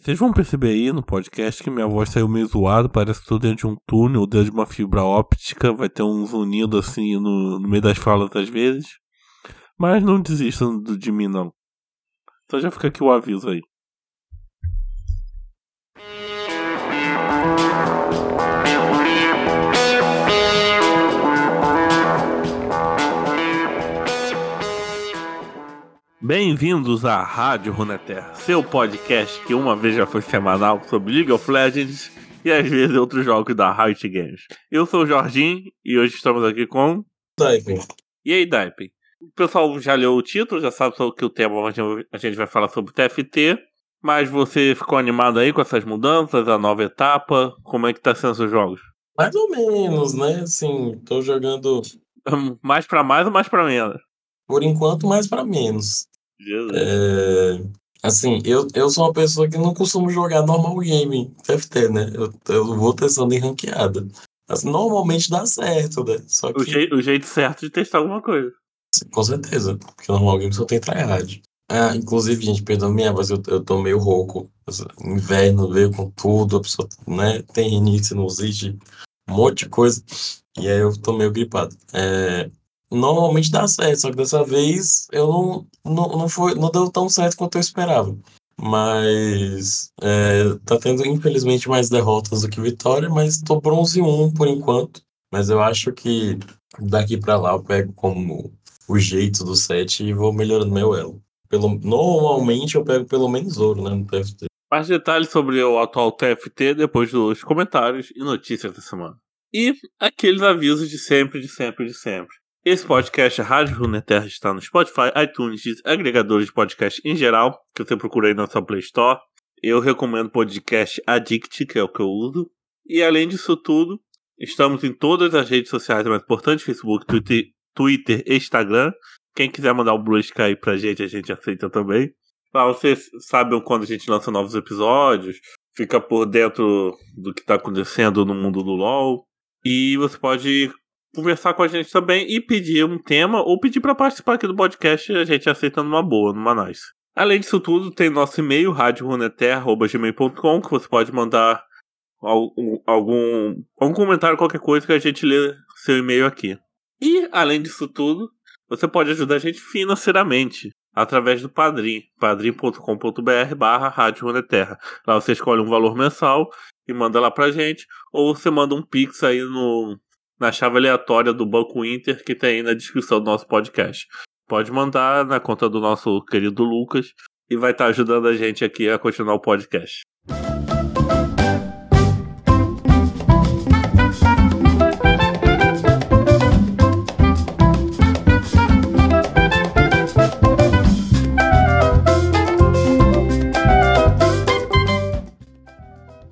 Vocês vão perceber aí no podcast que minha voz saiu meio zoada, parece que tô dentro de um túnel, dentro de uma fibra óptica, vai ter um zunido assim no, no meio das falas às vezes. Mas não desistam de mim não. Só já fica aqui o aviso aí. Bem-vindos à Rádio Runeterra, seu podcast que uma vez já foi semanal sobre League of Legends e às vezes outros jogos da Riot Games. Eu sou o Jorginho e hoje estamos aqui com. Daipen. E aí, Daipen? O pessoal já leu o título, já sabe sobre que o tema a gente vai falar sobre TFT, mas você ficou animado aí com essas mudanças, a nova etapa? Como é que tá sendo os jogos? Mais ou menos, né? Assim, tô jogando. mais para mais ou mais para menos? Por enquanto, mais para menos. É, assim, eu, eu sou uma pessoa que não costumo jogar normal game, TFT, né? Eu, eu vou testando em ranqueada. Mas normalmente dá certo, né? Só que, O, jeito, o jeito certo de testar alguma coisa. com certeza, porque normal game só tem tryhard. Ah, inclusive, gente, perdão minha voz, eu, eu tô meio rouco. Inverno veio com tudo, a pessoa, né? Tem rinite, sinusite, um monte de coisa. E aí eu tô meio gripado. É, normalmente dá certo, só que dessa vez eu não, não, não, foi, não deu tão certo quanto eu esperava. Mas é, tá tendo, infelizmente, mais derrotas do que vitória, mas tô bronze 1 por enquanto. Mas eu acho que daqui pra lá eu pego como o jeito do set e vou melhorando meu elo. Pelo, normalmente eu pego pelo menos ouro, né, no TFT. Mais detalhes sobre o atual TFT depois dos comentários e notícias da semana. E aqueles avisos de sempre, de sempre, de sempre. Esse podcast, a Rádio Runeterra, está no Spotify, iTunes, agregadores de podcast em geral, que você procura aí na sua Play Store. Eu recomendo o podcast Addict, que é o que eu uso. E além disso tudo, estamos em todas as redes sociais mais importantes, Facebook, Twitter, Twitter Instagram. Quem quiser mandar o Blue Sky pra gente, a gente aceita também. Lá vocês sabem quando a gente lança novos episódios, fica por dentro do que está acontecendo no mundo do LoL. E você pode conversar com a gente também e pedir um tema ou pedir para participar aqui do podcast, a gente aceita numa boa, numa nice. Além disso tudo, tem nosso e-mail, radioruneterra.gmail.com, que você pode mandar algum, algum, comentário, qualquer coisa que a gente lê seu e-mail aqui. E, além disso tudo, você pode ajudar a gente financeiramente através do Padrim, padrim.com.br barra Rádio Runeterra. Lá você escolhe um valor mensal e manda lá pra gente, ou você manda um pix aí no, na chave aleatória do Banco Inter que tem aí na descrição do nosso podcast. Pode mandar na conta do nosso querido Lucas e vai estar ajudando a gente aqui a continuar o podcast.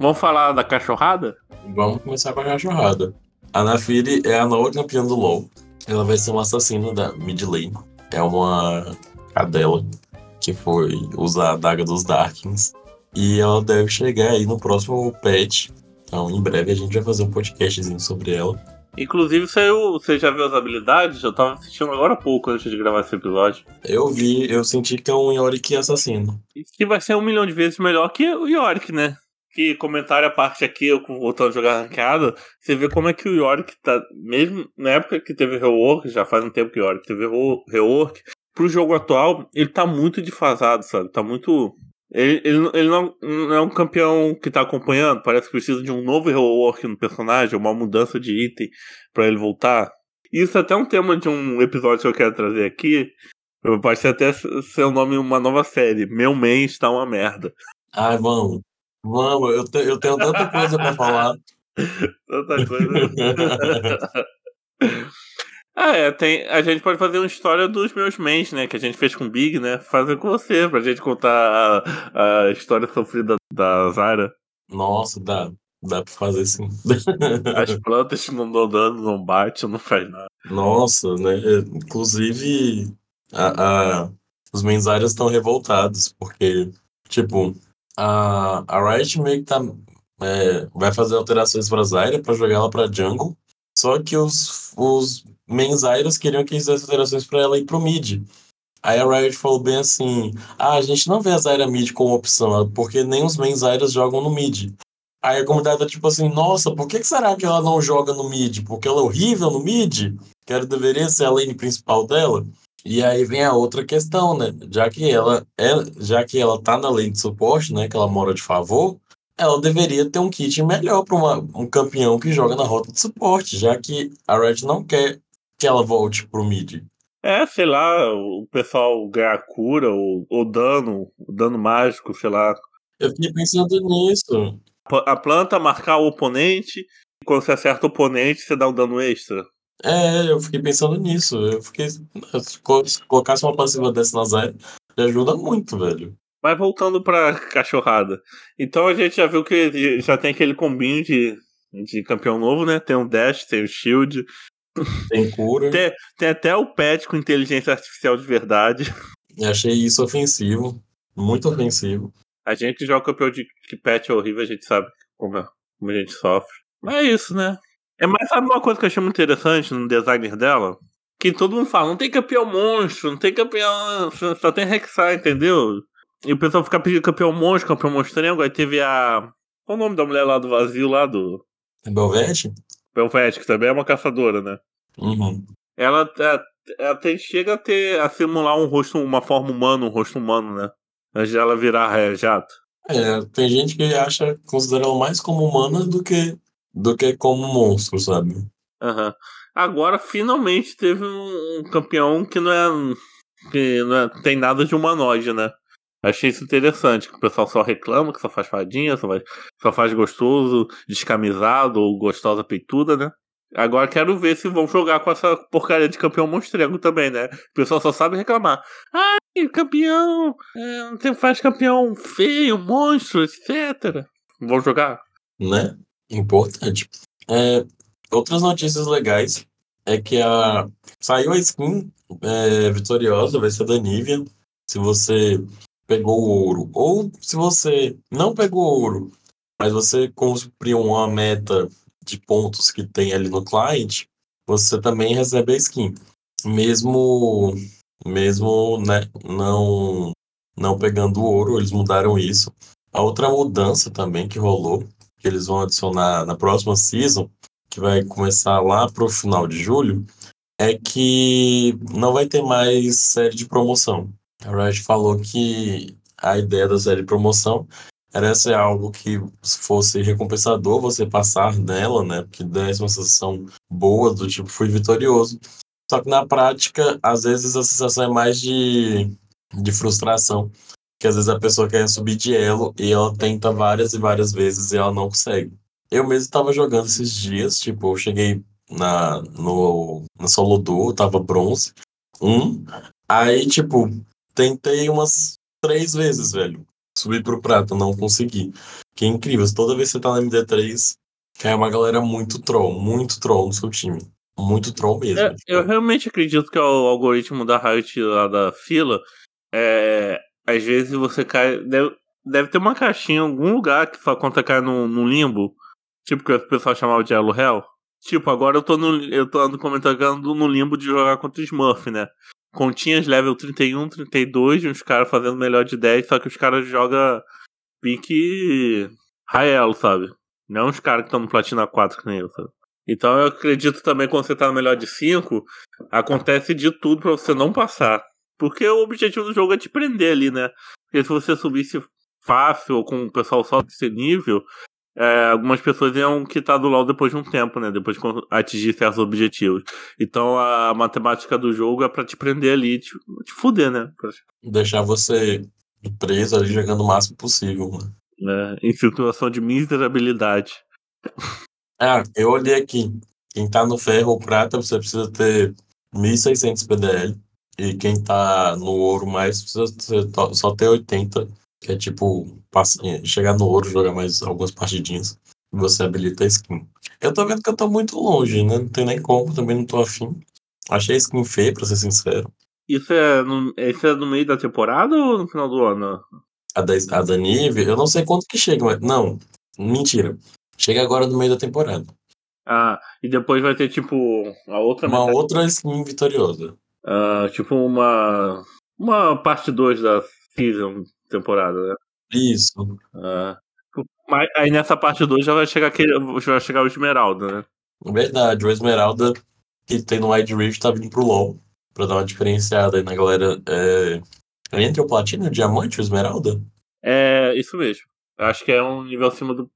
Vamos falar da cachorrada? Vamos começar com a cachorrada. A Nafiri é a nova campeã do LoL. Ela vai ser uma assassina da mid lane. É uma cadela que foi usar a daga dos Darkins. E ela deve chegar aí no próximo patch. Então, em breve a gente vai fazer um podcastzinho sobre ela. Inclusive, saiu, você já viu as habilidades? Eu tava assistindo agora há pouco antes de gravar esse episódio. Eu vi, eu senti que é um Yorick assassino. E que vai ser um milhão de vezes melhor que o Yorick, né? Que comentário à parte aqui, eu voltando a jogar ranqueada, você vê como é que o Yorick tá. Mesmo na época que teve rework, já faz um tempo que o Yorick teve rework, pro jogo atual, ele tá muito defasado, sabe? Tá muito. Ele, ele, ele não, não é um campeão que tá acompanhando, parece que precisa de um novo rework no personagem, uma mudança de item para ele voltar. Isso é até um tema de um episódio que eu quero trazer aqui. Pode ser até ser o nome de uma nova série. Meu main está uma merda. Ai, vamos. Vamos, eu, te- eu tenho tanta coisa pra falar. Tanta coisa. ah, é, tem, a gente pode fazer uma história dos meus mains, né? Que a gente fez com o Big, né? Fazer com você, pra gente contar a, a história sofrida da Zara. Nossa, dá, dá pra fazer sim. As plantas não dão dano, não bate, não faz nada. Nossa, né? Inclusive, a, a- os mensários estão revoltados, porque, tipo, a, a Riot meio que tá, é, vai fazer alterações pra Zyra pra jogar ela pra jungle, só que os, os mensários queriam que fizesse alterações pra ela ir pro mid. Aí a Riot falou bem assim: ah, a gente não vê a Zyra mid como opção, porque nem os main Zyras jogam no mid. Aí a comunidade tá tipo assim: nossa, por que, que será que ela não joga no mid? Porque ela é horrível no mid? Que ela deveria ser a lane principal dela? E aí vem a outra questão, né? Já que ela, ela, já que ela tá na lane de suporte, né? Que ela mora de favor, ela deveria ter um kit melhor para um campeão que joga na rota de suporte, já que a Red não quer que ela volte pro mid. É, sei lá, o pessoal ganhar cura ou, ou dano, dano mágico, sei lá. Eu fiquei pensando nisso. A planta marcar o oponente, e quando você acerta o oponente, você dá um dano extra. É, eu fiquei pensando nisso. Eu fiquei. Se colocasse uma passiva dessa na Zyra, ajuda muito, velho. Mas voltando pra cachorrada. Então a gente já viu que já tem aquele combinho de, de campeão novo, né? Tem o Dash, tem o Shield, tem cura. Tem, tem até o pet com inteligência artificial de verdade. Eu achei isso ofensivo. Muito ofensivo. A gente joga campeão de que pet é horrível, a gente sabe como, é, como a gente sofre. Mas é isso, né? É mais sabe uma coisa que eu achei muito interessante no designer dela? Que todo mundo fala, não tem campeão monstro, não tem campeão. Só tem Rek'Sai, entendeu? E o pessoal fica pedindo campeão monstro, campeão monstrengo. Aí teve a. Qual o nome da mulher lá do vazio lá do. Belvete? Belvete, que também é uma caçadora, né? Uhum. Ela, ela, ela tem, chega a ter a simular um rosto, uma forma humana, um rosto humano, né? Antes de ela virar é, jato. É, tem gente que acha, considera ela mais como humana do que, do que como monstro, sabe? Uhum. Agora, finalmente, teve um, campeão que não é. que não é, tem nada de humanoide, né? Achei isso interessante, que o pessoal só reclama que só faz fadinha, só faz, só faz gostoso, descamisado ou gostosa peituda, né? Agora quero ver se vão jogar com essa porcaria de campeão monstrengo também, né? O pessoal só sabe reclamar. Ai, campeão! É, não faz campeão feio, monstro, etc. Vão jogar? Né? Importante. É, outras notícias legais é que a saiu a skin é, vitoriosa, vai ser da Nivea. Se você pegou o ouro. Ou se você não pegou ouro, mas você cumpriu uma meta de pontos que tem ali no client, você também recebe a skin. Mesmo, mesmo né, não, não pegando ouro, eles mudaram isso. A outra mudança também que rolou, que eles vão adicionar na próxima season, que vai começar lá para o final de julho, é que não vai ter mais série de promoção. A Riot falou que a ideia da série de promoção era ser algo que fosse recompensador você passar nela, né? Que desse uma sensação boa, do tipo, fui vitorioso. Só que na prática, às vezes a sensação é mais de, de frustração. Que às vezes a pessoa quer subir de elo e ela tenta várias e várias vezes e ela não consegue. Eu mesmo estava jogando esses dias, tipo, eu cheguei na, no, no solo duo, tava bronze, um. Aí, tipo, Tentei umas três vezes, velho. Subir pro prato, não consegui. Que é incrível. Toda vez que você tá na MD3, cai uma galera muito troll, muito troll no seu time. Muito troll mesmo. É, eu realmente acredito que é o algoritmo da Riot lá da fila, é, às vezes você cai. Deve, deve ter uma caixinha em algum lugar que quando você cai no, no limbo, tipo que o pessoal chamava de Elo Hell. Tipo, agora eu tô no. Eu tô comentando no limbo de jogar contra o Smurf, né? continhas level 31, 32, e uns caras fazendo melhor de 10, só que os caras jogam pique Raelo, sabe? Não os caras que estão no Platina 4 que nem eu, sabe? Então eu acredito também quando você tá no melhor de 5, acontece de tudo para você não passar. Porque o objetivo do jogo é te prender ali, né? Porque se você subisse fácil ou com o pessoal só desse nível, é, algumas pessoas iam quitar do LoL depois de um tempo, né? Depois de atingir certos objetivos. Então a matemática do jogo é pra te prender ali, te, te fuder, né? Deixar você preso ali jogando o máximo possível, mano. É, em situação de miserabilidade. Ah, eu olhei aqui. Quem tá no ferro ou prata, você precisa ter 1600 PDL. E quem tá no ouro mais, precisa só ter 80 que é tipo chegar no ouro, jogar mais algumas partidinhas e você habilita a skin. Eu tô vendo que eu tô muito longe, né? Não tem nem como, também não tô afim. Achei a skin feia, pra ser sincero. Isso é no, isso é no meio da temporada ou no final do ano? A da, a da Nive, eu não sei quanto que chega, mas. Não, mentira. Chega agora no meio da temporada. Ah, e depois vai ter tipo a outra Uma metade. outra skin vitoriosa. Uh, tipo uma Uma parte 2 da season temporada, né? Isso. É. Mas aí nessa parte 2 já vai chegar aquele. Já vai chegar o Esmeralda, né? Verdade, o Esmeralda que tem no Wide Rift tá vindo pro LoL. Pra dar uma diferenciada aí na galera. É... Entre o Platina e o Diamante, o Esmeralda? É, isso mesmo. Acho que é um nível acima do.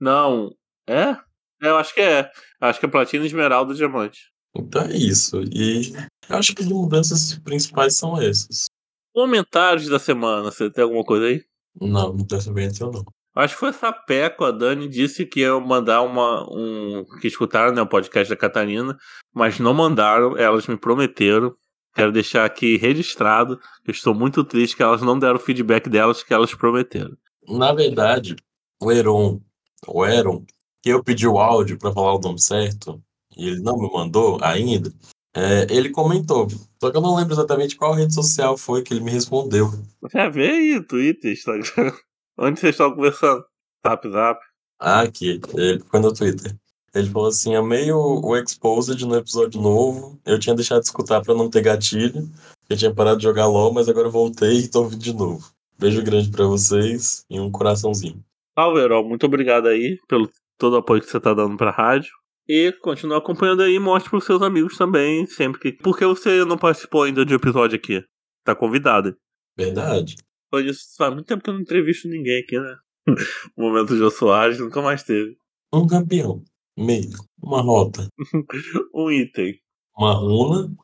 Não. É? é eu acho que é. Acho que é Platina, Esmeralda e Diamante. Então é isso. E eu acho que as mudanças principais são essas. Comentários da semana, você tem alguma coisa aí? Não, não dessa vez eu não. Acho que foi essa Peco, a Dani disse que ia mandar uma. Um, que escutaram né, o podcast da Catarina, mas não mandaram, elas me prometeram. Quero deixar aqui registrado que eu estou muito triste que elas não deram o feedback delas que elas prometeram. Na verdade, o Eron, o Eron, que eu pedi o áudio para falar o nome certo, e ele não me mandou ainda, é, ele comentou. Só que eu não lembro exatamente qual rede social foi que ele me respondeu. É, vê aí, Twitter, Instagram. Onde vocês estão conversando? Zap, zap. Ah, aqui. Ele foi no Twitter. Ele falou assim: amei o, o Exposed no episódio novo. Eu tinha deixado de escutar pra não ter gatilho. Eu tinha parado de jogar LOL, mas agora voltei e tô ouvindo de novo. Beijo grande pra vocês e um coraçãozinho. Salve, Herói. Muito obrigado aí pelo todo o apoio que você tá dando pra rádio. E continua acompanhando aí e mostre pros seus amigos também, sempre que. Por que você não participou ainda de um episódio aqui? Tá convidado. Verdade. Foi isso, faz muito tempo que eu não entrevisto ninguém aqui, né? o momento de Jô Soares nunca mais teve. Um campeão. Meio. Uma rota. um item. Uma runa.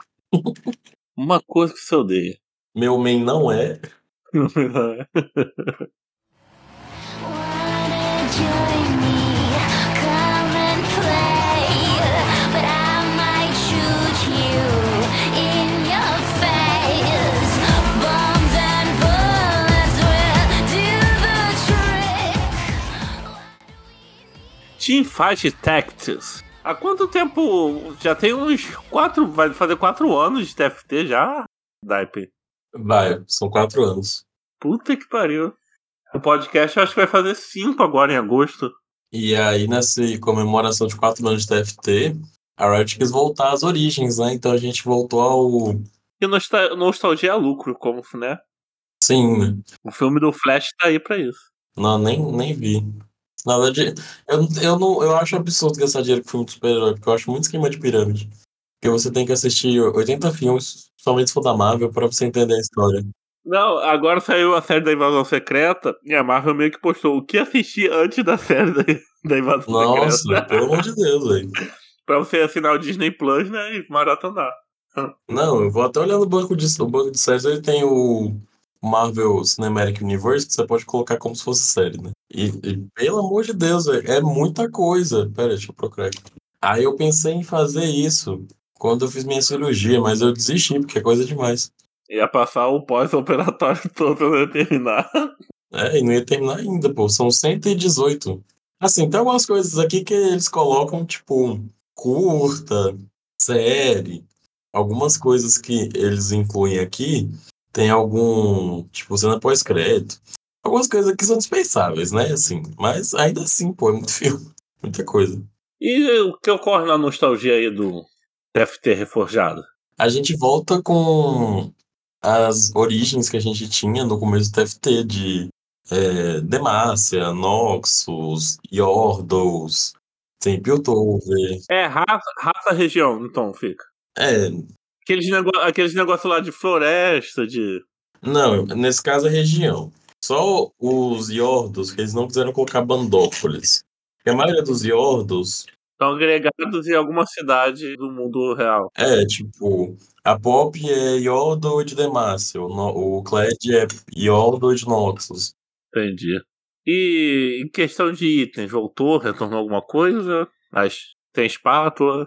Uma coisa que você odeia. Meu main não é. Wanna join Teamfight Tactics. Há quanto tempo? Já tem uns quatro. Vai fazer quatro anos de TFT já, Daipe? Vai, são quatro anos. Puta que pariu. O podcast eu acho que vai fazer cinco agora em agosto. E aí, nessa comemoração de quatro anos de TFT, a Riot quis voltar às origens, né? Então a gente voltou ao. E nostal nostalgia é lucro, como, né? Sim? O filme do Flash tá aí pra isso. Não, nem, nem vi. Na verdade, eu, eu, não, eu acho absurdo gastar dinheiro com filme de super-herói, porque eu acho muito esquema de pirâmide. Porque você tem que assistir 80 filmes, somente se for da Marvel, pra você entender a história. Não, agora saiu a série da Invasão Secreta e a Marvel meio que postou o que assistir antes da série da, da Invasão Nossa, Secreta. pelo amor de Deus, velho. pra você assinar o Disney Plus, né? E maratonar. Não, eu vou até olhar no banco de, banco de séries, ele tem o Marvel Cinematic Universe, que você pode colocar como se fosse série, né? E, e, pelo amor de Deus, velho, é muita coisa. Pera, deixa eu procurar aqui. Aí eu pensei em fazer isso quando eu fiz minha cirurgia, mas eu desisti, porque é coisa demais. Ia passar o pós-operatório todo pra eu terminar. É, e não ia terminar ainda, pô. São 118. Assim, tem algumas coisas aqui que eles colocam, tipo, curta, série. Algumas coisas que eles incluem aqui tem algum, tipo, cena pós-crédito. Algumas coisas aqui são dispensáveis, né? Assim, mas ainda assim, pô, é muito filme. Muita coisa. E o que ocorre na nostalgia aí do TFT reforjado? A gente volta com as origens que a gente tinha no começo do TFT, de é, Demacia, Noxus, Yordles, tem Piltover. É, raça, raça região, então, fica. É. Aqueles, nego aqueles negócios lá de floresta, de. Não, nesse caso é região. Só os Yordles que eles não quiseram colocar Bandópolis. Porque a maioria dos Yordles Estão agregados em alguma cidade do mundo real. É, tipo, a Pop é Yordle de Demacia, o, no, o Cled é Yordle de Noxus. Entendi. E em questão de itens, voltou, retornou alguma coisa? Mas tem espátula?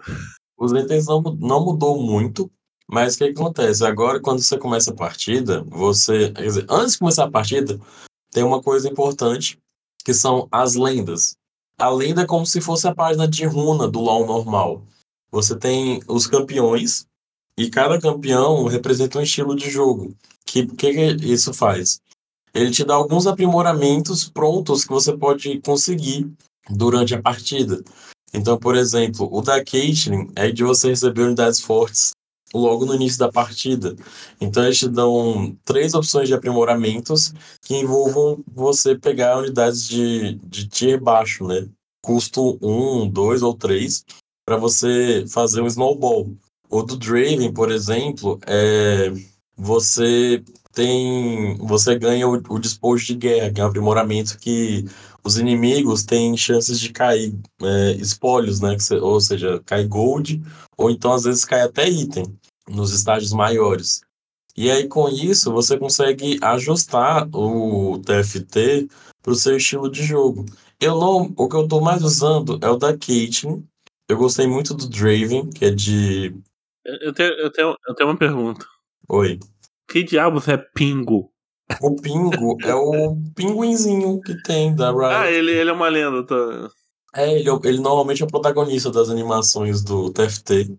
Os itens não, não mudou muito, mas o que acontece? Agora, quando você começa a partida, você. Quer dizer, antes de começar a partida, tem uma coisa importante, que são as lendas. A lenda é como se fosse a página de runa do LoL normal. Você tem os campeões, e cada campeão representa um estilo de jogo. O que, que, que isso faz? Ele te dá alguns aprimoramentos prontos que você pode conseguir durante a partida. Então, por exemplo, o da Caitlyn é de você receber unidades fortes logo no início da partida. Então eles te dão três opções de aprimoramentos que envolvam você pegar unidades de, de tier baixo, né? Custo 1, 2 ou 3, para você fazer um snowball. O do Draven, por exemplo, é você tem você ganha o, o despojo de guerra, que é um aprimoramento que os inimigos têm chances de cair é, espólios, né? Ou seja, cai gold, ou então às vezes cai até item nos estágios maiores. E aí, com isso, você consegue ajustar o TFT para o seu estilo de jogo. Eu não, o que eu estou mais usando é o da Caitlyn. Eu gostei muito do Draven, que é de. Eu tenho, eu tenho, eu tenho uma pergunta. Oi. Que diabos é pingo? O Pingo é o pinguinzinho que tem da Riot. Ah, ele, ele é uma lenda. Tá? É, ele, é- ele normalmente é o protagonista das animações do TFT.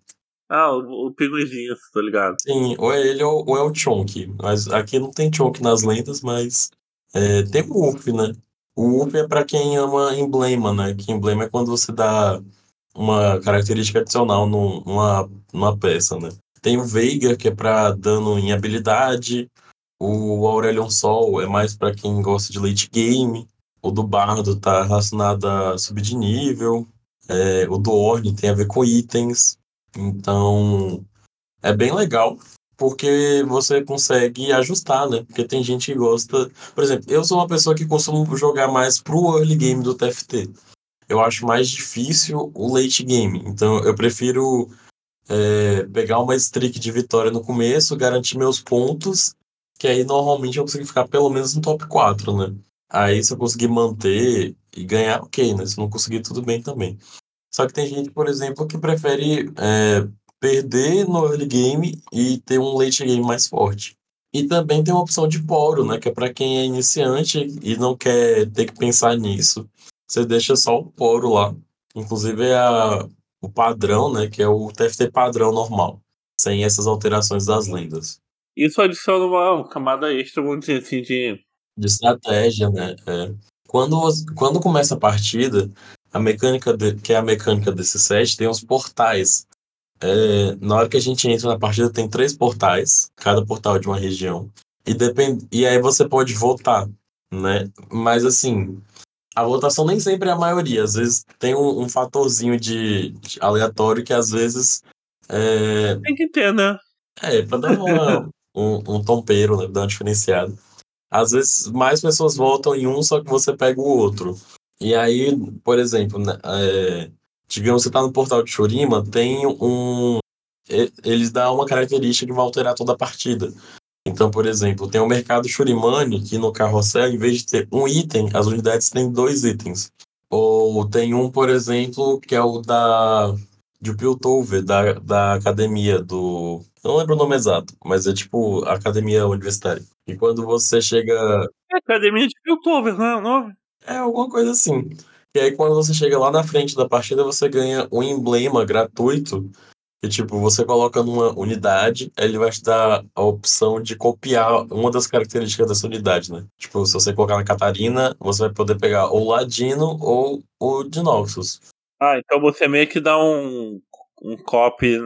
Ah, o, o pinguizinho, tá ligado? Sim, ou é ele ou, ou é o Chonk. Mas aqui não tem Chonk nas lendas, mas é, tem o Urf, né? O Urf é pra quem ama emblema, né? Que emblema é quando você dá uma característica adicional num- numa, numa peça, né? Tem o Veigar, que é pra dano em habilidade. O Aurelion Sol é mais pra quem gosta de late game. O do Bardo tá relacionado a subir de nível. É, o do Ornn tem a ver com itens. Então, é bem legal, porque você consegue ajustar, né? Porque tem gente que gosta. Por exemplo, eu sou uma pessoa que costumo jogar mais pro early game do TFT. Eu acho mais difícil o late game. Então, eu prefiro é, pegar uma streak de vitória no começo, garantir meus pontos, que aí normalmente eu consigo ficar pelo menos no top 4, né? Aí, se eu conseguir manter e ganhar, ok, né? Se não conseguir, tudo bem também. Só que tem gente, por exemplo, que prefere é, perder no early game e ter um late game mais forte. E também tem uma opção de poro, né? Que é para quem é iniciante e não quer ter que pensar nisso. Você deixa só o poro lá. Inclusive é a, o padrão, né? Que é o TFT padrão normal. Sem essas alterações das lendas. Isso adiciona uma camada extra, vamos dizer assim, de. De estratégia, né? É. Quando, quando começa a partida, a mecânica, de- que é a mecânica desse set, tem os portais. É, na hora que a gente entra na partida, tem três portais, cada portal é de uma região. E, depend... e aí você pode votar, né? Mas assim, a votação nem sempre é a maioria. Às vezes tem um, um fatorzinho de, de aleatório que às vezes é, Tem que ter, né? é, pra dar uma, um, um tompeiro, né? Dar uma diferenciada. Às vezes mais pessoas votam em um, só que você pega o outro. E aí, por exemplo, né, é, digamos você tá no portal de Shurima, tem um. Eles dão uma característica que vai alterar toda a partida. Então, por exemplo, tem o mercado Shurimani, que no carrossel, em vez de ter um item, as unidades têm dois itens. Ou tem um, por exemplo, que é o da de Piltover, da, da academia do. Eu não lembro o nome exato, mas é tipo academia universitária. E quando você chega. É Academia de Piltover, né? O nome? É alguma coisa assim. E aí, quando você chega lá na frente da partida, você ganha um emblema gratuito. Que, tipo, você coloca numa unidade, ele vai te dar a opção de copiar uma das características dessa unidade, né? Tipo, se você colocar na Catarina, você vai poder pegar ou o Ladino ou o de Noxus. Ah, então você meio que dá um, um copy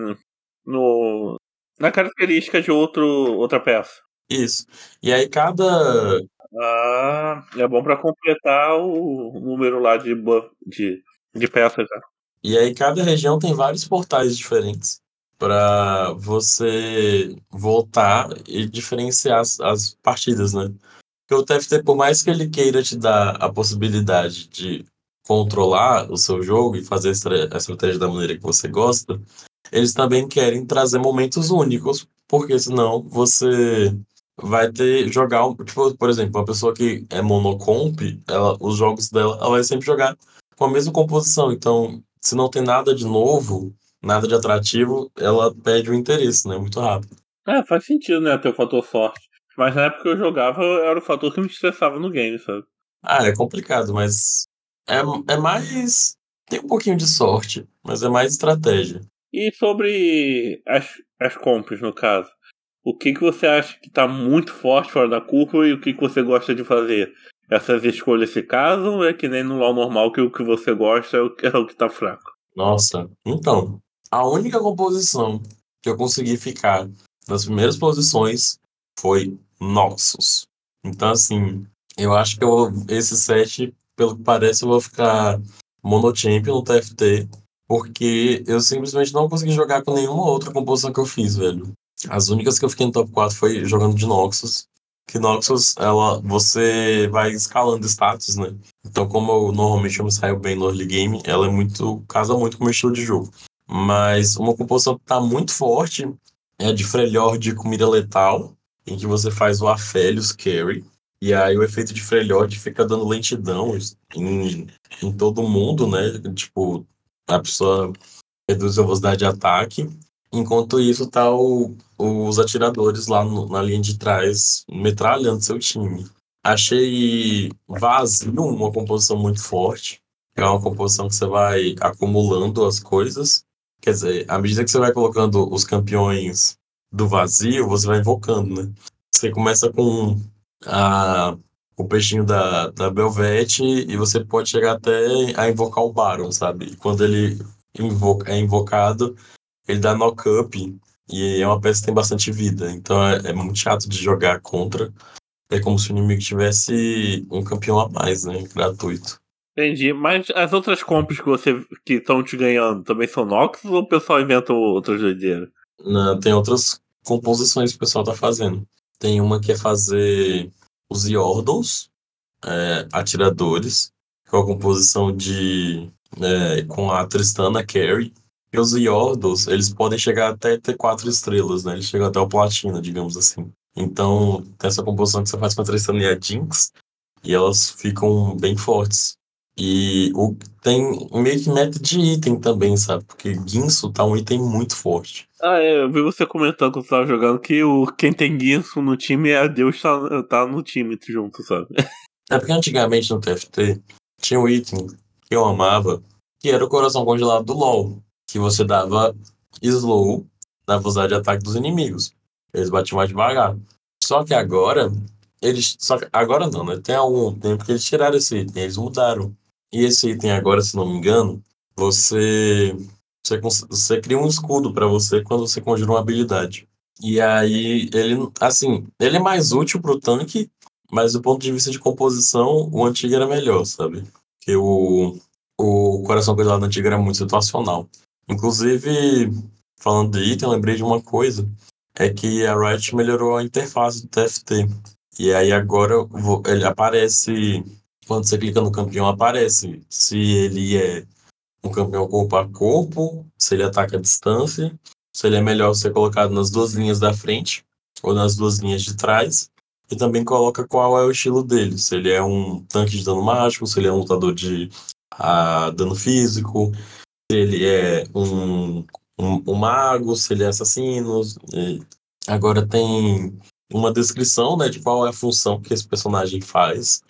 no, na característica de outro, outra peça. Isso. E aí, cada, Ah, é bom pra completar o número lá de, buff, de, de peças. Né? E aí cada região tem vários portais diferentes para você voltar e diferenciar as, as partidas, né? Porque o TFT, por mais que ele queira te dar a possibilidade de controlar o seu jogo e fazer a estratégia da maneira que você gosta, eles também querem trazer momentos únicos, porque senão você vai ter jogar, um- tipo, por exemplo, uma pessoa que é monocomp, ela, os jogos dela, ela vai sempre jogar com a mesma composição. Então, se não tem nada de novo, nada de atrativo, ela perde o interesse, né? Muito rápido. É, faz sentido, né? Ter o fator sorte. Mas na época que eu jogava, era o fator que me estressava no game, sabe? Ah, é complicado, mas é, é mais. Tem um pouquinho de sorte, mas é mais estratégia. E sobre as, as compras, no caso. O que, que você acha que tá muito forte fora da curva e o que, que você gosta de fazer? Essas escolhas se casam ou é que nem no LoL normal que o que você gosta é o que, é o que tá fraco? Nossa, então, a única composição que eu consegui ficar nas primeiras posições foi Noxus. Então, assim, eu acho que eu, esse set, pelo que parece, eu vou ficar monochampion no TFT, porque eu simplesmente não consegui jogar com nenhuma outra composição que eu fiz, velho. As únicas que eu fiquei no top 4 foi jogando de Noxus. Que Noxus, ela, você vai escalando status, né? Então, como eu normalmente eu me saio bem no early game, ela é muito. casa muito com o meu estilo de jogo. Mas uma composição que tá muito forte é a de Freljord com mira letal, em que você faz o Aphelios Carry. E aí o efeito de Freljord fica dando lentidão em, em todo mundo, né? Tipo, a pessoa reduz a velocidade de ataque. Enquanto isso, tá o, os atiradores lá no, na linha de trás metralhando seu time. Achei vazio uma composição muito forte. É uma composição que você vai acumulando as coisas. Quer dizer, à medida que você vai colocando os campeões do vazio, você vai invocando, né? Você começa com a, o peixinho da, da Belvete e você pode chegar até a invocar o Baron, sabe? E quando ele invoca, é invocado, ele dá knock-up e é uma peça que tem bastante vida. Então é, é muito chato de jogar contra. É como se o inimigo tivesse um campeão a mais, né? Gratuito. Entendi. Mas as outras compras que você que estão te ganhando também são Nox ou o pessoal inventa outras doideiras? Não, tem outras composições que o pessoal tá fazendo. Tem uma que é fazer os Yordles, é, atiradores, com a composição de. É, com a Tristana Carry. E os Yordles, eles podem chegar até ter quatro estrelas, né? Eles chegam até o Platina, digamos assim. Então, tem essa composição que você faz com a Tristana e a Jinx, e elas ficam bem fortes. E o, tem meio que meta de item também, sabe? Porque Guinso tá um item muito forte. Ah, é, eu vi você comentando quando você tava jogando que o, quem tem Guinso no time é a Deus tá, tá no time junto, sabe? É porque antigamente no TFT tinha um item que eu amava, que era o coração congelado do LoL. Que você dava slow na velocidade de ataque dos inimigos. Eles batiam mais devagar. Só que agora, eles. Só que agora não, né? Tem algum tempo que eles tiraram esse item, eles mudaram. E esse item agora, se não me engano, você você, você cria um escudo para você quando você conjura uma habilidade. E aí ele, assim, ele é mais útil pro tanque, mas do ponto de vista de composição, o antigo era melhor, sabe? Porque o, o coração congelado antigo era muito situacional. Inclusive, falando de item, lembrei de uma coisa, é que a Riot melhorou a interface do TFT. E aí agora ele aparece, quando você clica no campeão, aparece se ele é um campeão corpo a corpo, se ele ataca a distância, se ele é melhor ser colocado nas duas linhas da frente ou nas duas linhas de trás. E também coloca qual é o estilo dele, se ele é um tanque de dano mágico, se ele é um lutador de a, dano físico, se ele é um, um, um mago, se ele é assassino. Agora tem uma descrição né, de qual é a função que esse personagem faz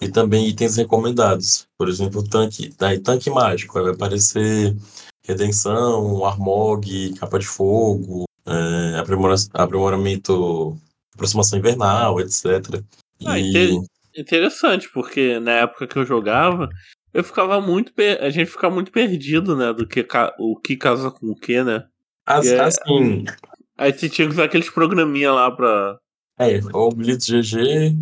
e também itens recomendados. Por exemplo, tanque, daí tanque mágico, vai aparecer redenção, armog, capa de fogo, é, aprimora, aprimoramento, aproximação invernal, etc. Ah, e... Interessante, porque na época que eu jogava, eu ficava muito. Per... A gente ficava muito perdido, né? Do que o que casa com o que, né? As, é... Assim. Aí você tinha que usar aqueles programinha lá pra. É, ou Blitz GG,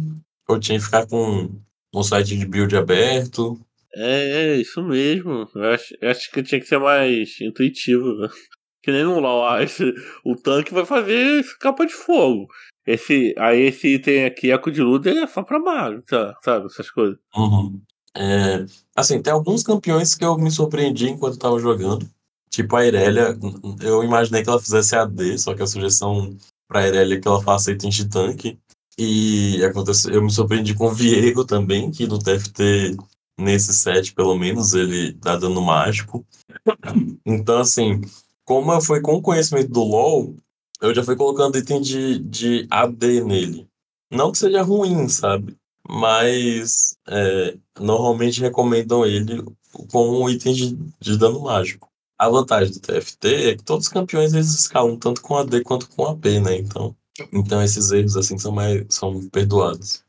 ou tinha que ficar com um site de build aberto. É, é isso mesmo. Eu acho, eu acho que tinha que ser mais intuitivo, né? Que nem no LoL, ah, esse, o tanque vai fazer capa de fogo. Esse, aí esse item aqui, Eco de Luda, é só pra mago, tá, sabe? Essas coisas. Uhum. É, assim, tem alguns campeões que eu me surpreendi enquanto eu tava jogando. Tipo a Irelia, eu imaginei que ela fizesse AD, só que a sugestão pra Irelia é que ela faça itens de tanque. E aconteceu, eu me surpreendi com o Viego também, que no TFT, nesse set, pelo menos, ele dá dano mágico. Então, assim, como eu fui com o conhecimento do LoL, eu já fui colocando item de, de AD nele. Não que seja ruim, sabe? Mas é, normalmente recomendam ele como um item de, de dano mágico. A vantagem do TFT é que todos os campeões eles escalam tanto com AD quanto com AP, né? Então, então esses erros assim são mais são perdoados.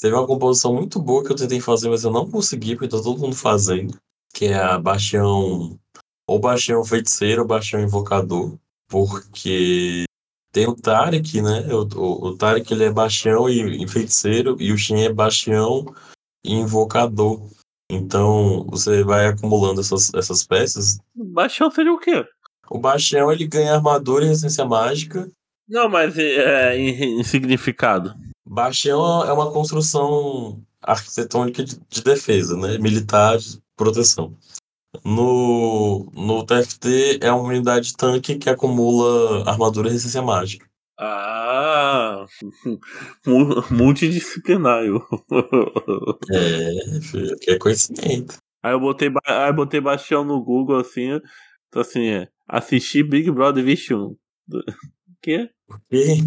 Teve uma composição muito boa que eu tentei fazer, mas eu não consegui, porque tá todo mundo fazendo. Que é a Bastião. Ou Bastião Feiticeiro ou Bastião Invocador. Porque tem o Tarek, né? O, o, o Tarek ele é Bastião e, e Feiticeiro, e o Shin é Bastião e Invocador. Então você vai acumulando essas, essas peças. Baixão seria o quê? O Bastião ele ganha armadura e resistência mágica. Não, mas é, em, em significado. Bastião é uma construção arquitetônica de, de defesa, né? Militar de proteção. No, no TFT é uma unidade tanque que acumula armadura e resistência mágica. Ah, mu- multidisciplinar. eu. É, filho, que é conhecimento. Aí eu botei, aí eu botei Bastião no Google assim, então assim, é, assisti Big Brother 21. Quê? E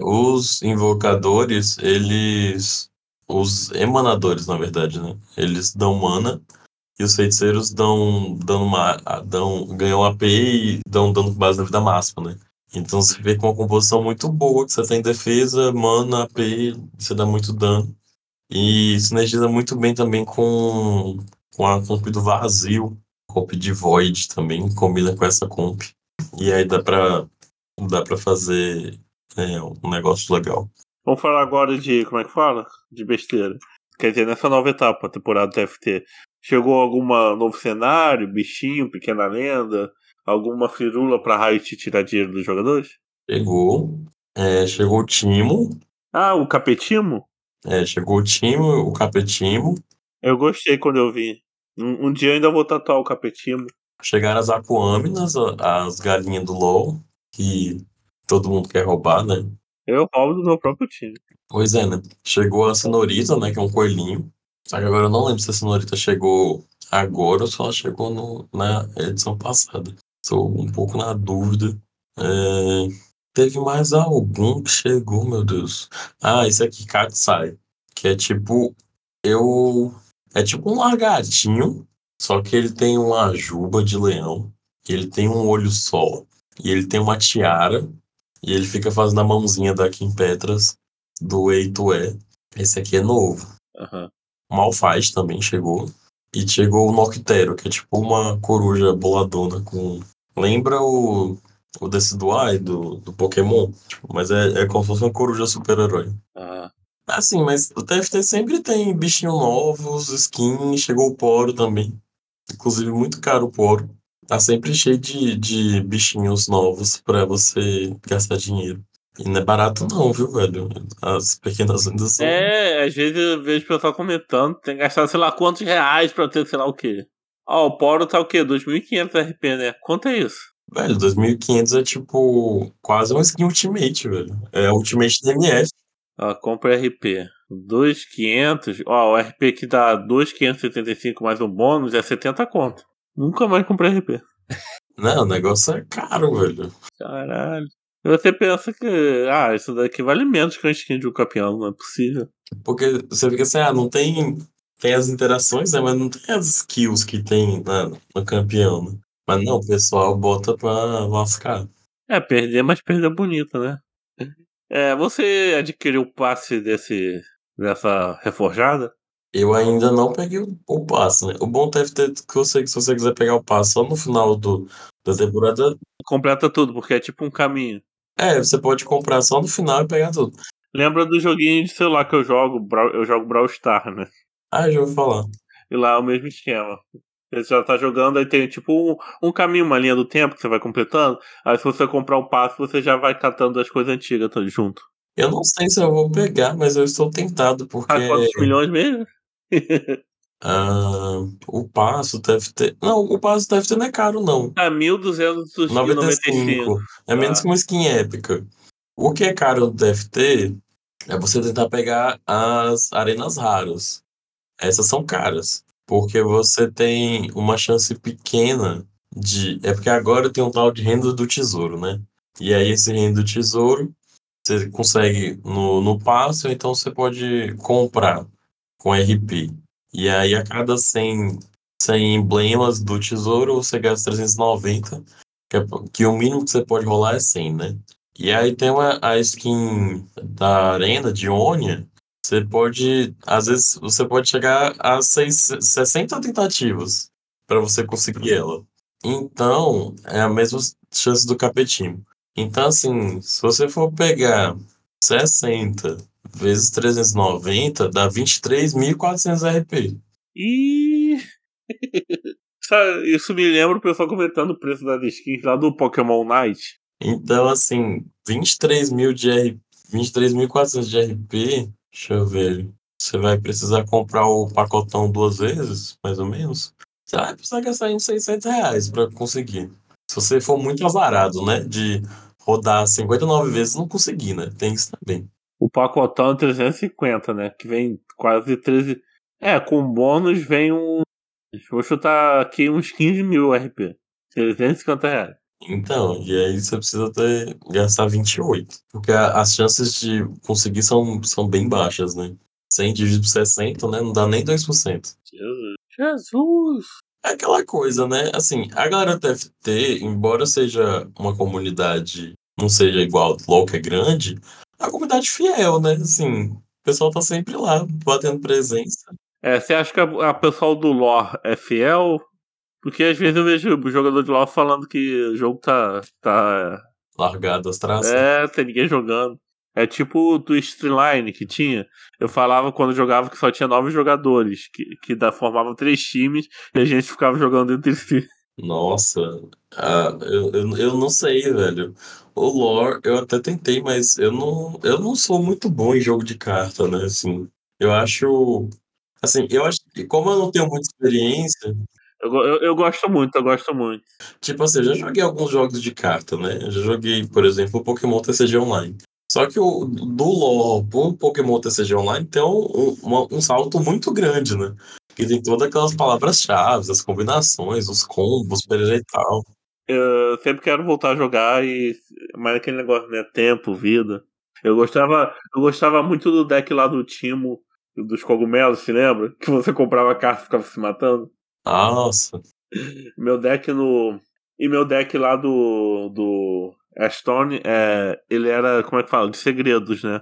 os invocadores, eles. Os emanadores, na verdade, né? Eles dão mana e os feiticeiros dão, dão, uma, dão ganham AP e dão dano com base na vida máxima, né? Então você vê com uma composição muito boa, que você tem defesa, mana, AP, você dá muito dano. E sinergiza muito bem também com, com a comp do vazio, comp de Void também, combina com essa comp. E aí dá pra, dá pra fazer é, um negócio legal. Vamos falar agora de, como é que fala? De besteira. Quer dizer, nessa nova etapa, temporada do TFT, chegou alguma novo cenário, bichinho, pequena lenda, alguma firula pra Riot tirar dinheiro dos jogadores? Chegou, é, chegou o Timo, Ah, o Capetimo? é, chegou o Timo, o Capetimo, Eu gostei quando eu vi. Um, um dia eu ainda vou tatuar o Capetimo. chegaram as Aquâminas, a- as galinhas do LoL, que todo mundo quer roubar, né? Eu roubo do meu próprio time. Pois é, né? Chegou a Cenorita, né? Que é um coelhinho. Agora eu não lembro se a Cenorita chegou agora ou se ela chegou no, na edição passada. Estou um pouco na dúvida. É, Teve mais algum que chegou, meu Deus. Ah, esse aqui, Katsai. Que é tipo. Eu. É tipo um lagartinho. Só que ele tem uma juba de leão. Ele tem um olho só. E ele tem uma tiara. E ele fica fazendo a mãozinha da Kim Petras do Eitué. Esse aqui é novo. Aham. Malfaz também chegou. E chegou o Noctero, que é tipo uma coruja boladona com. Lembra o, o desse do do, Pokémon? Tipo, mas é, é como se fosse uma coruja super-herói. Ah, Assim, mas o TFT sempre tem bichinho novos, skin, chegou o Poro também. Inclusive, muito caro o Poro. Tá sempre cheio de, de bichinhos novos pra você gastar dinheiro. E não é barato não, viu, velho? As pequenas vendas são... É, às vezes eu vejo o pessoal comentando, tem que gastar sei lá quantos reais pra ter sei lá o quê. Ó, o Poro tá o quê? 2.500 RP, né? Quanto é isso? Velho, 2.500 é tipo quase uma skin Ultimate, velho. É Ultimate DMF. Ó, compra RP. 2.500. Ó, o RP que dá 2.575 mais um bônus é 70 conto. Nunca mais comprei RP. Não, o negócio é caro, velho. Caralho. E você pensa que, ah, isso daqui vale menos que uma skin de um campeão, não é possível. Porque você fica assim, ah, não tem. Tem as interações, né? Mas não tem as skills que tem na, no campeão, né? Mas não, o pessoal bota pra lascar. É, perder, mas perder bonito, né? É, você adquiriu o passe desse, dessa reforjada? Eu ainda não peguei o, o passe, né? O bom TFT que você, se você quiser pegar o passe só no final do, da temporada, Completa tudo, porque é tipo um caminho. É, você pode comprar só no final e pegar tudo. Lembra do joguinho de celular que eu jogo? Eu jogo Brawl Star, né? Ah, já vou falar. E lá é o mesmo esquema. Você já tá jogando, aí tem tipo um, um caminho, uma linha do tempo que você vai completando. Aí se você comprar um passe, você já vai catando as coisas antigas tudo junto. Eu não sei se eu vou pegar, mas eu estou tentado, porque. Ah, quantos milhões mesmo? Ah, o passo TFT. Não, o passo TFT não é caro, não. Ah, 1.295. 95. É menos Ah. que uma skin épica. O que é caro no TFT é você tentar pegar as arenas raras. Essas são caras. Porque você tem uma chance pequena de. É porque agora tem um tal de renda do tesouro, né? E aí esse renda do tesouro você consegue no, no passe, ou então você pode comprar com RP. E aí a cada 100, 100 emblemas do tesouro você gasta 390, que, é, que o mínimo que você pode rolar é 100, né? E aí tem uma, a skin da arena de Ônia, você pode, às vezes, você pode chegar a seis, 60 tentativas para você conseguir ela. Então, é a mesma chance do capetinho. Então, assim, se você for pegar 60 vezes 390, dá 23.400 RP. E isso me lembra o pessoal comentando o preço das skins lá do Pokémon Night. Então, assim, 23 mil de RP, 23.400 de RP, deixa eu ver. Você vai precisar comprar o pacotão duas vezes, mais ou menos. Você vai precisar gastar uns 600 reais pra conseguir. Se você for muito azarado, né? De rodar 59 vezes, não conseguir, né? Tem isso também. O pacotão é 350, né? Que vem quase 13. É, com bônus vem um. Vou chutar aqui uns 15 mil RP. 350 reais. Então, e aí você precisa ter, gastar 28. Porque a- as chances de conseguir são, são bem baixas, né? 100 dividido por 60, né? Não dá nem 2%. Jesus. Jesus! É aquela coisa, né? Assim, a galera TFT, embora seja uma comunidade, não seja igual ao LoL, que é grande, uma comunidade fiel, né? Assim, o pessoal tá sempre lá, batendo presença. É, você acha que a, a pessoal do lore é fiel? Porque às vezes eu vejo o jogador de lore falando que o jogo tá. tá Largado as traças. é, tem ninguém jogando. É tipo do Streamline que tinha. Eu falava quando jogava que só tinha nove jogadores, que, que da, formavam três times e a gente ficava jogando entre si. Nossa, ah, eu, eu, eu não sei, velho. O lore, eu até tentei, mas eu não, eu não sou muito bom em jogo de carta, né? Assim, eu acho. Assim, eu acho que como eu não tenho muita experiência, Eu, go- eu, eu gosto muito, eu gosto muito. tipo assim, eu já joguei alguns jogos de carta, né? Eu já joguei, por exemplo, o Pokémon TCG Online. Só que o do lore pro Pokémon TCG Online tem um, um, uma- um salto muito grande, né? Que tem todas aquelas palavras-chave, as combinações, os combos, perere e tal. Eu sempre quero voltar a jogar e. Mas aquele negócio, né? Tempo, vida. Eu gostava, eu gostava muito do deck lá do Timo, dos cogumelos, se lembra? Que você comprava a carta e ficava se matando. Nossa. Meu deck no. E meu deck lá do. do Ashtorn, é, ele era, como é que fala? De segredos, né?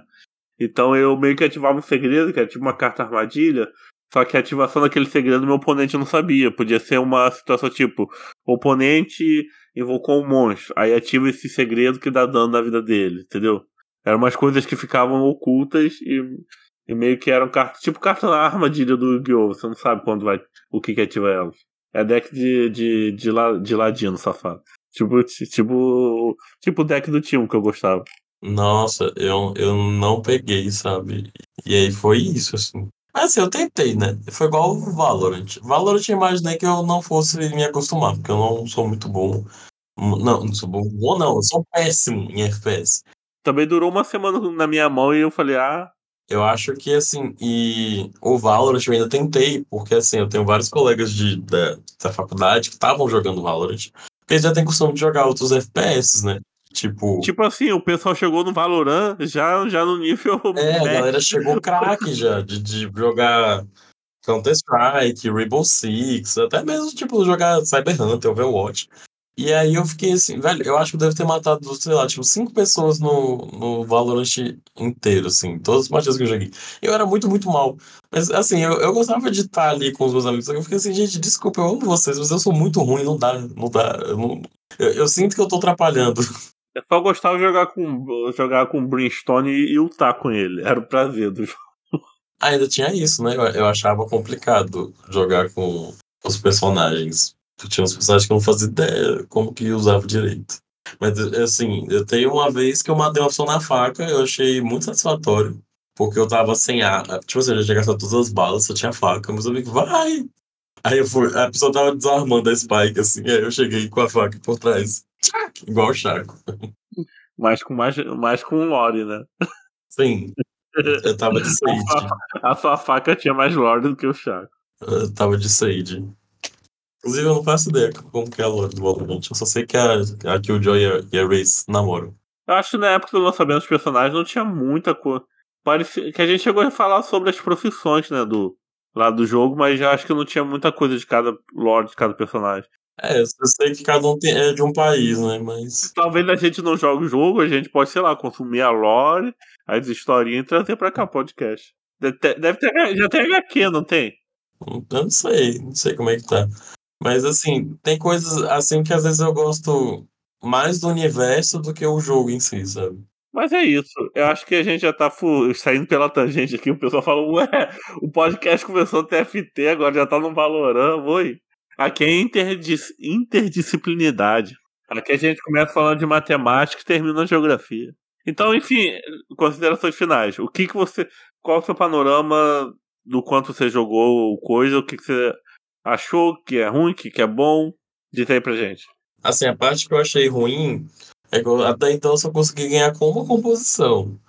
Então eu meio que ativava um segredo, que era tipo uma carta armadilha. Só que a ativação daquele segredo meu oponente não sabia. Podia ser uma situação tipo: o oponente invocou um monstro, aí ativa esse segredo que dá dano na vida dele, entendeu? Eram umas coisas que ficavam ocultas e, e meio que eram cartas, tipo carta na armadilha do Yu-Gi-Oh! Você não sabe quando vai, o que que ativa elas. É deck de, de, de, la, de ladino, safado. Tipo, ti- tipo, tipo o deck do time que eu gostava. Nossa, eu, eu não peguei, sabe? E aí foi isso, assim. Mas assim, eu tentei, né? Foi igual o Valorant. Valorant eu imaginei que eu não fosse me acostumar, porque eu não sou muito bom. Não, não sou bom, bom não, eu sou péssimo em FPS. Também durou uma semana na minha mão e eu falei, ah, Eu acho que assim, e o Valorant eu ainda tentei, porque assim, eu tenho vários colegas de, da, da faculdade que estavam jogando Valorant, porque eles já têm costume de jogar outros FPS, né? Tipo, tipo assim, o pessoal chegou no Valorant já, já no nível. É, a galera chegou craque já, de, de jogar Counter-Strike, Rainbow Six, até mesmo, tipo, jogar Cyber Hunter, Overwatch. E aí eu fiquei assim, velho, eu acho que eu devo ter matado, sei lá, tipo, cinco pessoas no, no Valorant inteiro, assim, todas as partidas que eu joguei. Eu era muito, muito mal. Mas, assim, eu, eu gostava de estar ali com os meus amigos, só que eu fiquei assim, gente, desculpa, eu amo vocês, mas eu sou muito ruim, não dá, não dá. Eu, não- eu, eu sinto que eu tô atrapalhando. Eu só gostava de jogar com, jogar com o Brimstone e, ultar com ele. Era o prazer do jogo. Ainda tinha isso, né? Eu, eu achava complicado jogar com os personagens. Tinha uns personagens que eu não fazia ideia como que usava direito. Mas, assim, eu tenho uma vez que eu matei uma pessoa na faca, eu achei muito satisfatório. Porque eu tava sem ar. Tipo assim, eu já tinha gastado todas as balas, só tinha faca. Meus amigos, vai! Aí eu fui, a pessoa tava desarmando a spike, assim, aí eu cheguei com a faca por trás. Igual o Chaco. Mas com, mais, mais com lore, né? Sim, eu tava de sage. A sua faca tinha mais lore do que o Chaco. Eu tava de Sage. Inclusive, eu não faço ideia como que é a lore do Valorant. Eu só sei que a, a Killjoy e a, e a Raze namoram. Eu acho que na época do lançamento dos personagens não tinha muita coisa. Parecia que a gente chegou a falar sobre as profissões, né, do lá do jogo, mas já acho que não tinha muita coisa de cada lore de cada personagem. É, eu sei que cada um tem, é de um país, né? Mas. Talvez a gente não jogue o jogo, a gente pode, sei lá, consumir a lore, as historinhas e trazer pra cá podcast. Deve ter, deve ter- já tem HQ, não tem? Eu não sei, não sei como é que tá. Mas assim, tem coisas assim que às vezes eu gosto mais do universo do que o jogo em si, sabe? Mas é isso. Eu acho que a gente já tá fu- saindo pela tangente aqui. O pessoal fala, ué, o podcast começou no TFT, agora já tá no Valorant, oi. Aqui é interdis interdisciplinidade. Aqui a gente começa falando de matemática e termina na geografia. Então, enfim, considerações finais. O que que você. Qual o seu panorama do quanto você jogou coisa? O que, que você achou que é ruim, que, que é bom? Diz aí pra gente. Assim, a parte que eu achei ruim é que eu, até então eu só consegui ganhar com uma composição.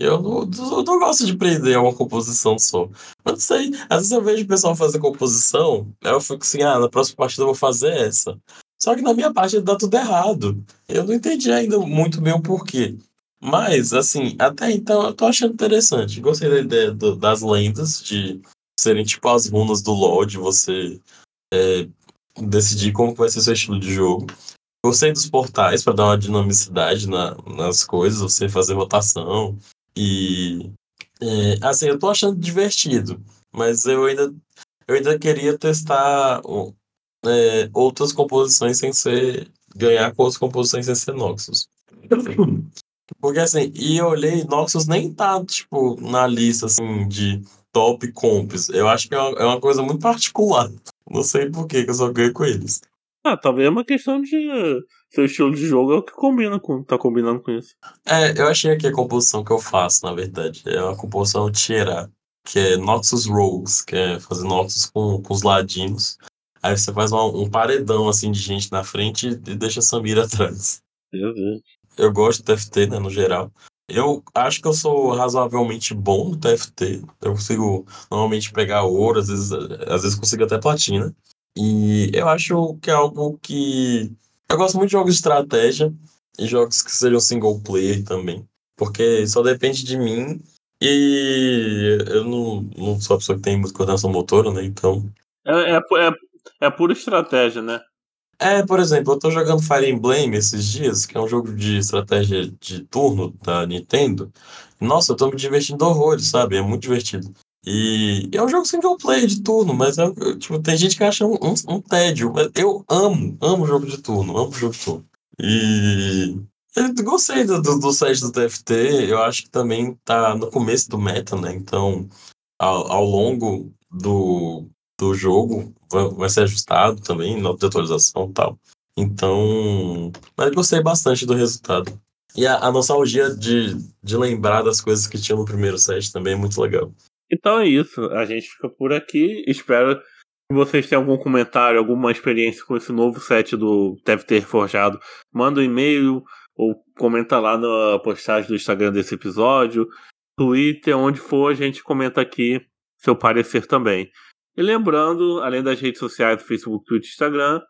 Eu não, eu não gosto de prender uma composição só. Mas não sei, às vezes eu vejo o pessoal fazer composição, aí eu fico assim, ah, na próxima partida eu vou fazer essa. Só que na minha parte dá tudo errado. Eu não entendi ainda muito bem o porquê. Mas, assim, até então eu tô achando interessante. Gostei da ideia do- das lendas, de serem tipo as runas do LoL, de você é, decidir como vai ser seu estilo de jogo. Gostei dos portais para dar uma dinamicidade na- nas coisas, você fazer votação. E é, assim, eu tô achando divertido, mas eu ainda, eu ainda queria testar é, outras composições sem ser. ganhar com outras composições sem ser Noxus. Porque assim, e eu olhei, Noxus nem tá, tipo, na lista assim, de top comps. Eu acho que é uma, é uma coisa muito particular. Não sei por que eu só ganho com eles. Ah, talvez é uma questão de. Seu estilo de jogo é o que combina com. tá combinando com isso. É, eu achei aqui a composição que eu faço, na verdade. É uma composição Tierra, que é Noxus Rogues, que é fazer Noxus com, com os ladinos. Aí você faz uma- um paredão assim de gente na frente e deixa a Samira atrás. Jesus. Eu gosto do TFT, né, no geral. Eu acho que eu sou razoavelmente bom no TFT. Eu consigo normalmente pegar ouro, às vezes, às vezes consigo até platina. E eu acho que é algo que. Eu gosto muito de jogos de estratégia e jogos que sejam single player também. Porque só depende de mim. E eu não, não sou a pessoa que tem muita coordenação motora, né? Então. É, é, pu- é, é pura estratégia, né? É, por exemplo, eu tô jogando Fire Emblem esses dias, que é um jogo de estratégia de turno da Nintendo. Nossa, eu tô me divertindo horrores, sabe? É muito divertido. E é um jogo single player de turno, mas é, tipo, tem gente que acha um, um- um tédio. Mas eu amo, amo jogo de turno, amo jogo de turno. E eu gostei do, do, do set do TFT, eu acho que também tá no começo do meta, né? Então, ao, ao longo do, do jogo vai, vai ser ajustado também, nota de atualização e tal. Então, mas gostei bastante do resultado. E a, a nostalgia de, de lembrar das coisas que tinha no primeiro set também é muito legal. Então é isso. A gente fica por aqui. Espero que vocês tenham algum comentário, alguma experiência com esse novo set do Deve Ter Forjado. Manda um e-mail ou comenta lá na postagem do Instagram desse episódio, Twitter, onde for, a gente comenta aqui seu parecer também. E lembrando, além das redes sociais, Facebook, Twitter, Instagram,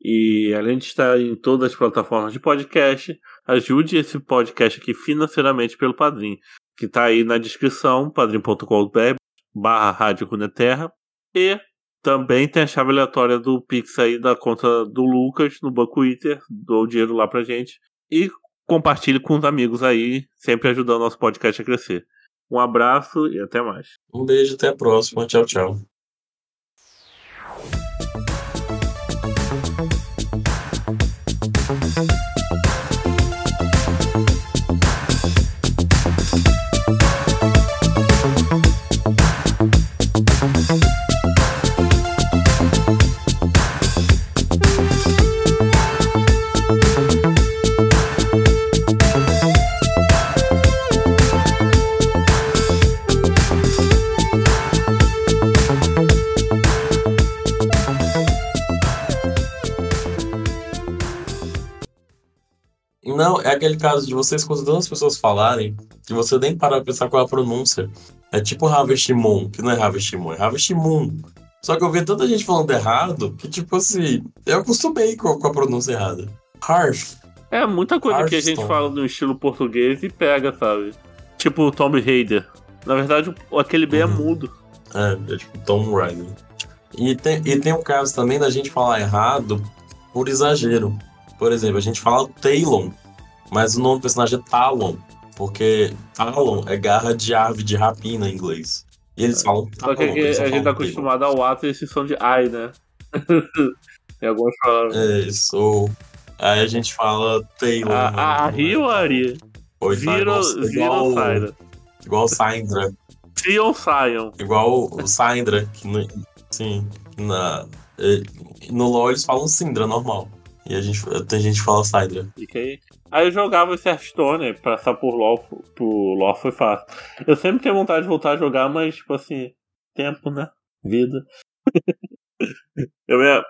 e além de estar em todas as plataformas de podcast, ajude esse podcast aqui financeiramente pelo Padrim, que está aí na descrição, padrim.com.br barra Rádio Runeterra. E também tem a chave aleatória do Pix aí da conta do Lucas no Banco Inter, dou o dinheiro lá pra gente. E compartilhe com os amigos aí, sempre ajudando o nosso podcast a crescer. Um abraço e até mais. Um beijo, até a próxima. Tchau, tchau. Não, é aquele caso de você escutando as pessoas falarem que você nem para pra pensar qual é a pronúncia. É tipo Harvest Moon, que não é Harvest Moon, é Harvest Moon. Só que eu vi tanta gente falando errado que, tipo assim, eu acostumei com, com a pronúncia errada. Harsh. É muita coisa que a gente fala no estilo português e pega, sabe? Tipo o Tomb Raider. Na verdade, aquele B é Uhum. mudo. É, é tipo Tom Raider. E tem, e tem o caso também da gente falar errado por exagero. Por exemplo, a gente fala Talon, mas o nome do personagem é Talon, porque Talon é garra de ave de rapina em inglês. E eles falam. Só que eles a gente tá acostumado ao ato e esse som de ai, né? Tem algumas palavras. É isso. Aí a gente fala Taylor. A, a, a né? Rio Ari? Ou então Zero, igual- zero igual, Syndra. Sion Sion. Igual o Syndra. Que no, sim. Na, no LoL eles falam Syndra normal. E a gente, tem gente que fala Syndra. Fica aí. Aí eu jogava esse Hearthstone, passar por LoL, por LoL foi fácil. Eu sempre tenho vontade de voltar a jogar, mas, tipo assim, tempo, né? Vida. eu, ia,